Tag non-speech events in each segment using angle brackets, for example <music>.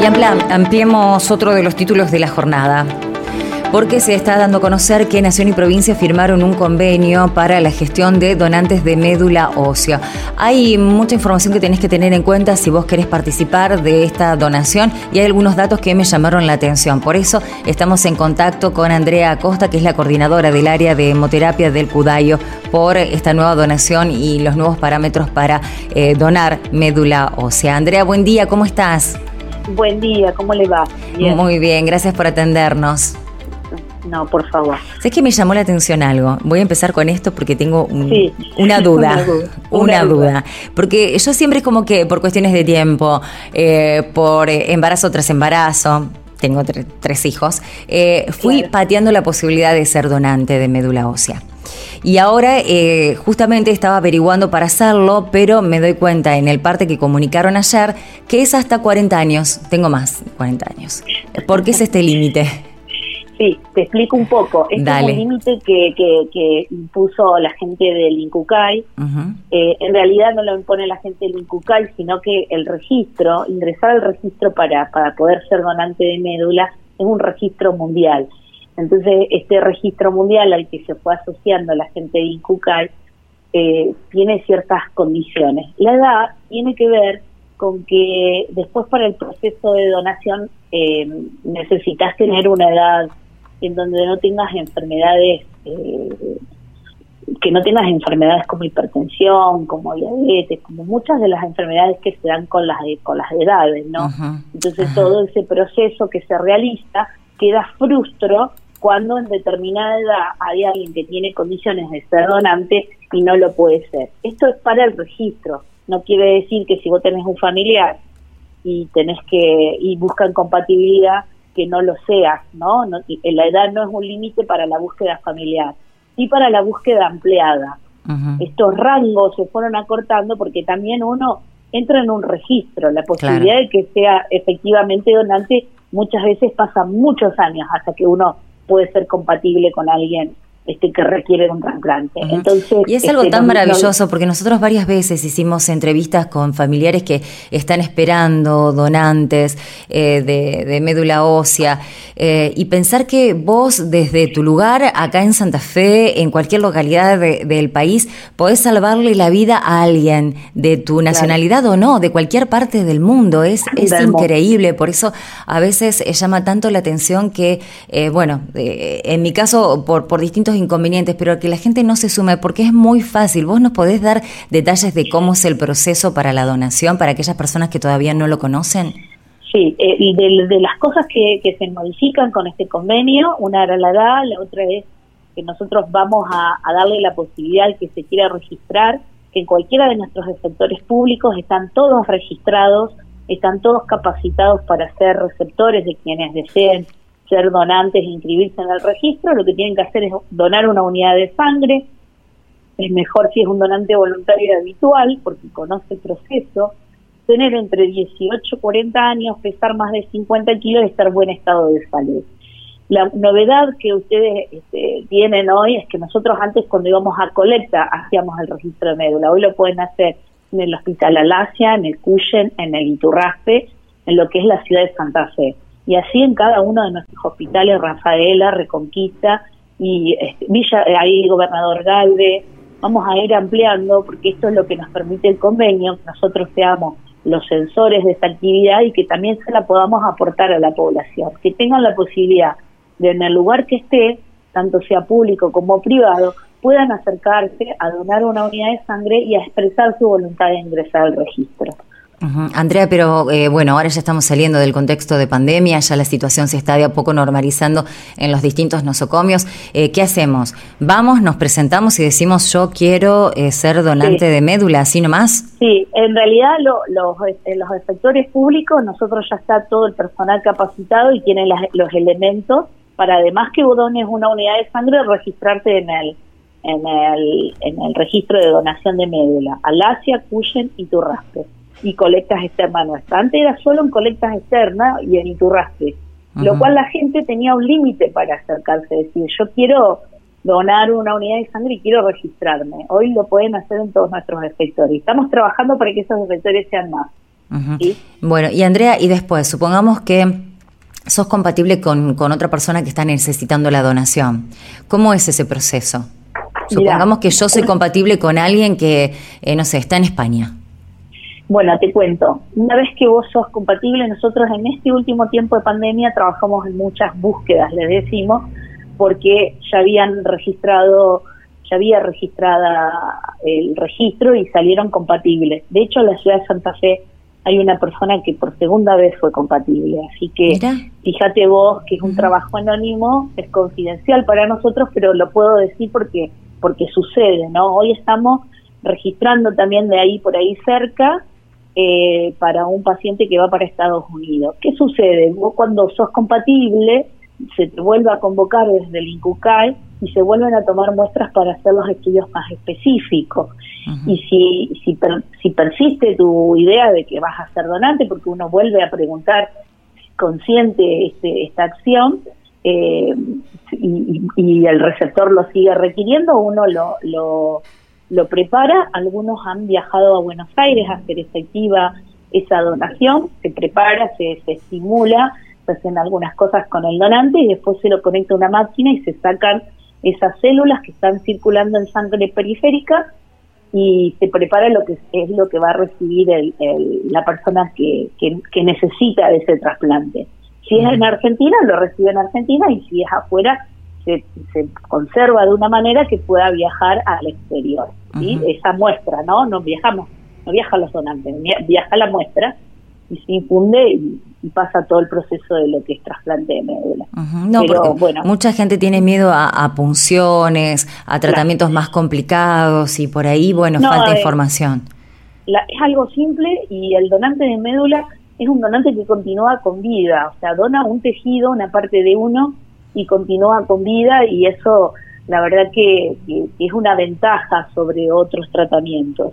Y ampliemos otro de los títulos de la jornada porque se está dando a conocer que Nación y Provincia firmaron un convenio para la gestión de donantes de médula ósea. Hay mucha información que tenés que tener en cuenta si vos querés participar de esta donación y hay algunos datos que me llamaron la atención. Por eso estamos en contacto con Andrea Acosta, que es la coordinadora del área de hemoterapia del Cudayo, por esta nueva donación y los nuevos parámetros para eh, donar médula ósea. Andrea, buen día, ¿cómo estás? Buen día, ¿cómo le va? Muy bien, gracias por atendernos. No, por favor. ¿Sabes que me llamó la atención algo? Voy a empezar con esto porque tengo <laughs> una, duda, una, duda. Porque yo siempre es como que por cuestiones de tiempo, eh, por embarazo tras embarazo, tengo tres hijos, eh, fui pateando la posibilidad de ser donante de médula ósea. Y ahora eh, justamente estaba averiguando para hacerlo, pero me doy cuenta en el parte que comunicaron ayer que es hasta 40 años. Tengo más, 40 años. ¿Por qué es este límite? Sí, te explico un poco. Este es un límite que, que, impuso la gente del INCUCAI. Eh, en realidad no lo impone la gente del INCUCAI, sino que el registro, ingresar al registro para, para poder ser donante de médula, es un registro mundial. Entonces, este registro mundial al que se fue asociando la gente de INCUCAI eh, tiene ciertas condiciones. La edad tiene que ver con que después para el proceso de donación eh, necesitas tener una edad en donde no tengas enfermedades, eh, que no tengas enfermedades como hipertensión, como diabetes, como muchas de las enfermedades que se dan con las, con las edades, ¿no? Entonces todo ese proceso que se realiza queda frustro cuando en determinada edad hay alguien que tiene condiciones de ser donante y no lo puede ser. Esto es para el registro, no quiere decir que si vos tenés un familiar y tenés que y buscan compatibilidad que no lo seas, ¿no? no la edad no es un límite para la búsqueda familiar, sí para la búsqueda ampliada. Estos rangos se fueron acortando porque también uno entra en un registro, la posibilidad de que sea efectivamente donante muchas veces pasa muchos años hasta que uno puede ser compatible con alguien este, que requiere un trasplante. Entonces, y es algo este, tan maravilloso porque nosotros varias veces hicimos entrevistas con familiares que están esperando donantes eh, de, médula ósea eh, y pensar que vos desde tu lugar acá en Santa Fe, en cualquier localidad del país, podés salvarle la vida a alguien de tu nacionalidad o no, de cualquier parte del mundo. Es, es increíble, por eso a veces llama tanto la atención que, eh, bueno, en mi caso, por, por distintos inconvenientes, pero que la gente no se sume porque es muy fácil. ¿Vos nos podés dar detalles de cómo es el proceso para la donación para aquellas personas que todavía no lo conocen? Sí, eh, y de, las cosas que, se modifican con este convenio, una era la edad, la otra es que nosotros vamos a, darle la posibilidad al que se quiera registrar, que en cualquiera de nuestros sectores públicos están todos registrados, están todos capacitados para ser receptores de quienes deseen ser donantes e inscribirse en el registro, lo que tienen que hacer es donar una unidad de sangre, es mejor si es un donante voluntario habitual, porque conoce el proceso, tener entre 18 y 40 años, pesar más de 50 kilos y estar en buen estado de salud. La novedad que ustedes este, tienen hoy es que nosotros antes cuando íbamos a colecta hacíamos el registro de médula, hoy lo pueden hacer en el Hospital Alasia, en el Cuyen, en el Iturraspe, en lo que es la ciudad de Santa Fe y así en cada uno de nuestros hospitales, Rafaela, Reconquista y este, Villa, ahí Gobernador Galve, vamos a ir ampliando porque esto es lo que nos permite el convenio, que nosotros seamos los sensores de esta actividad y que también se la podamos aportar a la población, que tengan la posibilidad de en el lugar que esté, tanto sea público como privado, puedan acercarse a donar una unidad de sangre y a expresar su voluntad de ingresar al registro. Andrea, pero eh, bueno, ahora ya estamos saliendo del contexto de pandemia, ya la situación se está de a poco normalizando en los distintos nosocomios. Eh, ¿Qué hacemos? ¿Vamos, nos presentamos y decimos yo quiero eh, ser donante de médula, así nomás? Sí, en realidad lo, los, los efectores públicos, nosotros ya está todo el personal capacitado y tiene los elementos para además que vos dones una unidad de sangre, registrarte en el, en el, en el registro de donación de médula, Alasia, Cuyen y Turraspe y colectas externas nuestras. Antes era solo en colectas externas y en Iturraspe, lo cual la gente tenía un límite para acercarse, decir, yo quiero donar una unidad de sangre y quiero registrarme. Hoy lo pueden hacer en todos nuestros efectores. Estamos trabajando para que esos efectores sean más. Bueno, y Andrea, y después, supongamos que sos compatible con, otra persona que está necesitando la donación. ¿Cómo es ese proceso? Supongamos que yo soy compatible con alguien que, eh, no sé, está en España. Bueno, te cuento. Una vez que vos sos compatible, nosotros en este último tiempo de pandemia trabajamos en muchas búsquedas, le decimos, porque ya habían registrado, ya había registrada el registro y salieron compatibles. De hecho, en la ciudad de Santa Fe hay una persona que por segunda vez fue compatible. Así que fíjate vos que es un trabajo anónimo, es confidencial para nosotros, pero lo puedo decir porque porque sucede, ¿no? Hoy estamos registrando también de ahí por ahí cerca eh, para un paciente que va para Estados Unidos. ¿Qué sucede? Vos cuando sos compatible se te vuelve a convocar desde el INCUCAI y se vuelven a tomar muestras para hacer los estudios más específicos. Y si, si, si persiste tu idea de que vas a ser donante, porque uno vuelve a preguntar consciente este, esta acción, eh, y, el receptor lo sigue requiriendo, uno lo, lo, lo, prepara. Algunos han viajado a Buenos Aires a hacer efectiva esa donación, se prepara, se, se estimula, se hacen algunas cosas con el donante y después se lo conecta a una máquina y se sacan esas células que están circulando en sangre periférica y se prepara lo que es lo que va a recibir el, la persona que, que, necesita de ese trasplante. Si es en Argentina, lo recibe en Argentina y si es afuera, se, se conserva de una manera que pueda viajar al exterior. ¿Sí? Esa muestra, ¿no? No viajamos, no viaja los donantes, viaja la muestra y se infunde y, pasa todo el proceso de lo que es trasplante de médula. No, porque bueno, mucha gente tiene miedo a, punciones, a tratamientos más complicados y por ahí, bueno, falta eh, información. es algo simple y el donante de médula es un donante que continúa con vida, o sea, dona un tejido, una parte de uno y continúa con vida y eso la verdad que es una ventaja sobre otros tratamientos.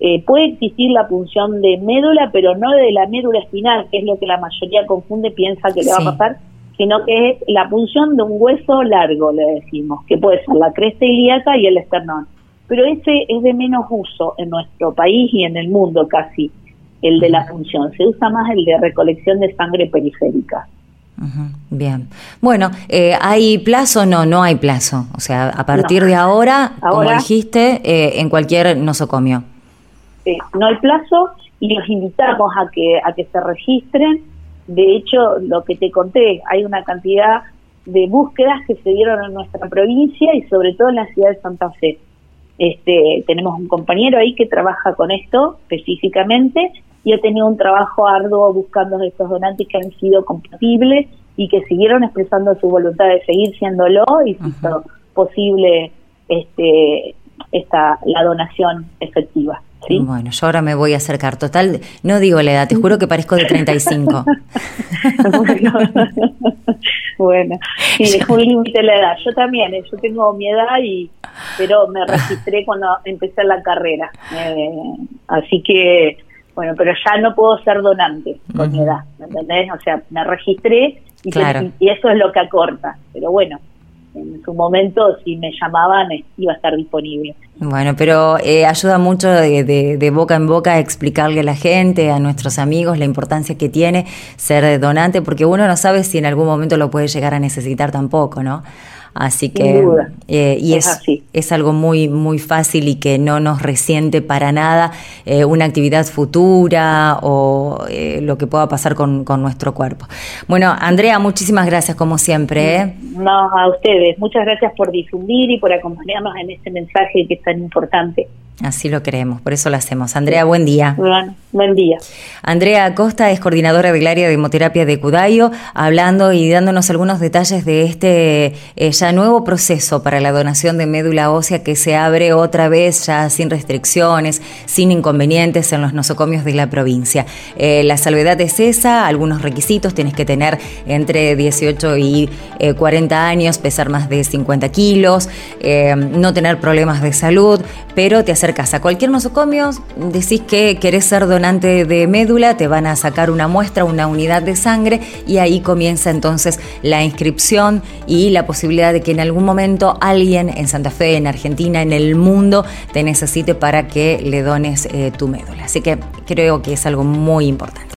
Eh, puede existir la punción de médula, pero no de la médula espinal, que es lo que la mayoría confunde, piensa que le va a pasar, sino que es la punción de un hueso largo, le decimos, que puede ser la cresta ilíaca y el esternón. Pero ese es de menos uso en nuestro país y en el mundo casi, el de la punción. Se usa más el de recolección de sangre periférica. Bien. Bueno, eh, ¿hay plazo? No, no hay plazo. O sea, a partir de ahora, como dijiste, eh, en cualquier nosocomio. No hay plazo y los invitamos a que, a que se registren. De hecho, lo que te conté, hay una cantidad de búsquedas que se dieron en nuestra provincia y sobre todo en la ciudad de Santa Fe. Este, tenemos un compañero ahí que trabaja con esto específicamente y ha tenido un trabajo arduo buscando estos donantes que han sido compatibles y que siguieron expresando su voluntad de seguir siéndolo y si hizo posible este, esta, la donación efectiva. Bueno, yo ahora me voy a acercar. Total, no digo la edad, te juro que parezco de 35. <laughs> bueno, <laughs> bueno, sí, es un límite la edad. Yo también, eh, yo tengo mi edad, y pero me registré cuando empecé la carrera. Eh, así que, bueno, pero ya no puedo ser donante con mi edad, ¿me entendés? O sea, me registré y, y eso es lo que acorta. Pero bueno, en su momento, si me llamaban, iba a estar disponible. Bueno, pero eh, ayuda mucho de, boca en boca a explicarle a la gente, a nuestros amigos, la importancia que tiene ser donante, porque uno no sabe si en algún momento lo puede llegar a necesitar tampoco, ¿no? Así que eh, y es, es, algo muy muy fácil y que no nos resiente para nada eh, una actividad futura o eh, lo que pueda pasar con, con, nuestro cuerpo. Bueno, Andrea, muchísimas gracias como siempre. No, a ustedes. Muchas gracias por difundir y por acompañarnos en este mensaje que es tan importante. Así lo creemos, por eso lo hacemos. Andrea, buen día. buen día. Andrea Acosta es coordinadora del área de hemoterapia de Cudayo, hablando y dándonos algunos detalles de este eh, ya nuevo proceso para la donación de médula ósea que se abre otra vez ya sin restricciones, sin inconvenientes en los nosocomios de la provincia. Eh, la salvedad es esa, algunos requisitos, tienes que tener entre 18 y 40 eh, años, pesar más de 50 kilos, no tener problemas de salud, pero te hace acercás a cualquier nosocomio, decís que querés ser donante de médula, te van a sacar una muestra, una unidad de sangre y ahí comienza entonces la inscripción y la posibilidad de que en algún momento alguien en Santa Fe, en Argentina, en el mundo, te necesite para que le dones eh, tu médula. Así que creo que es algo muy importante.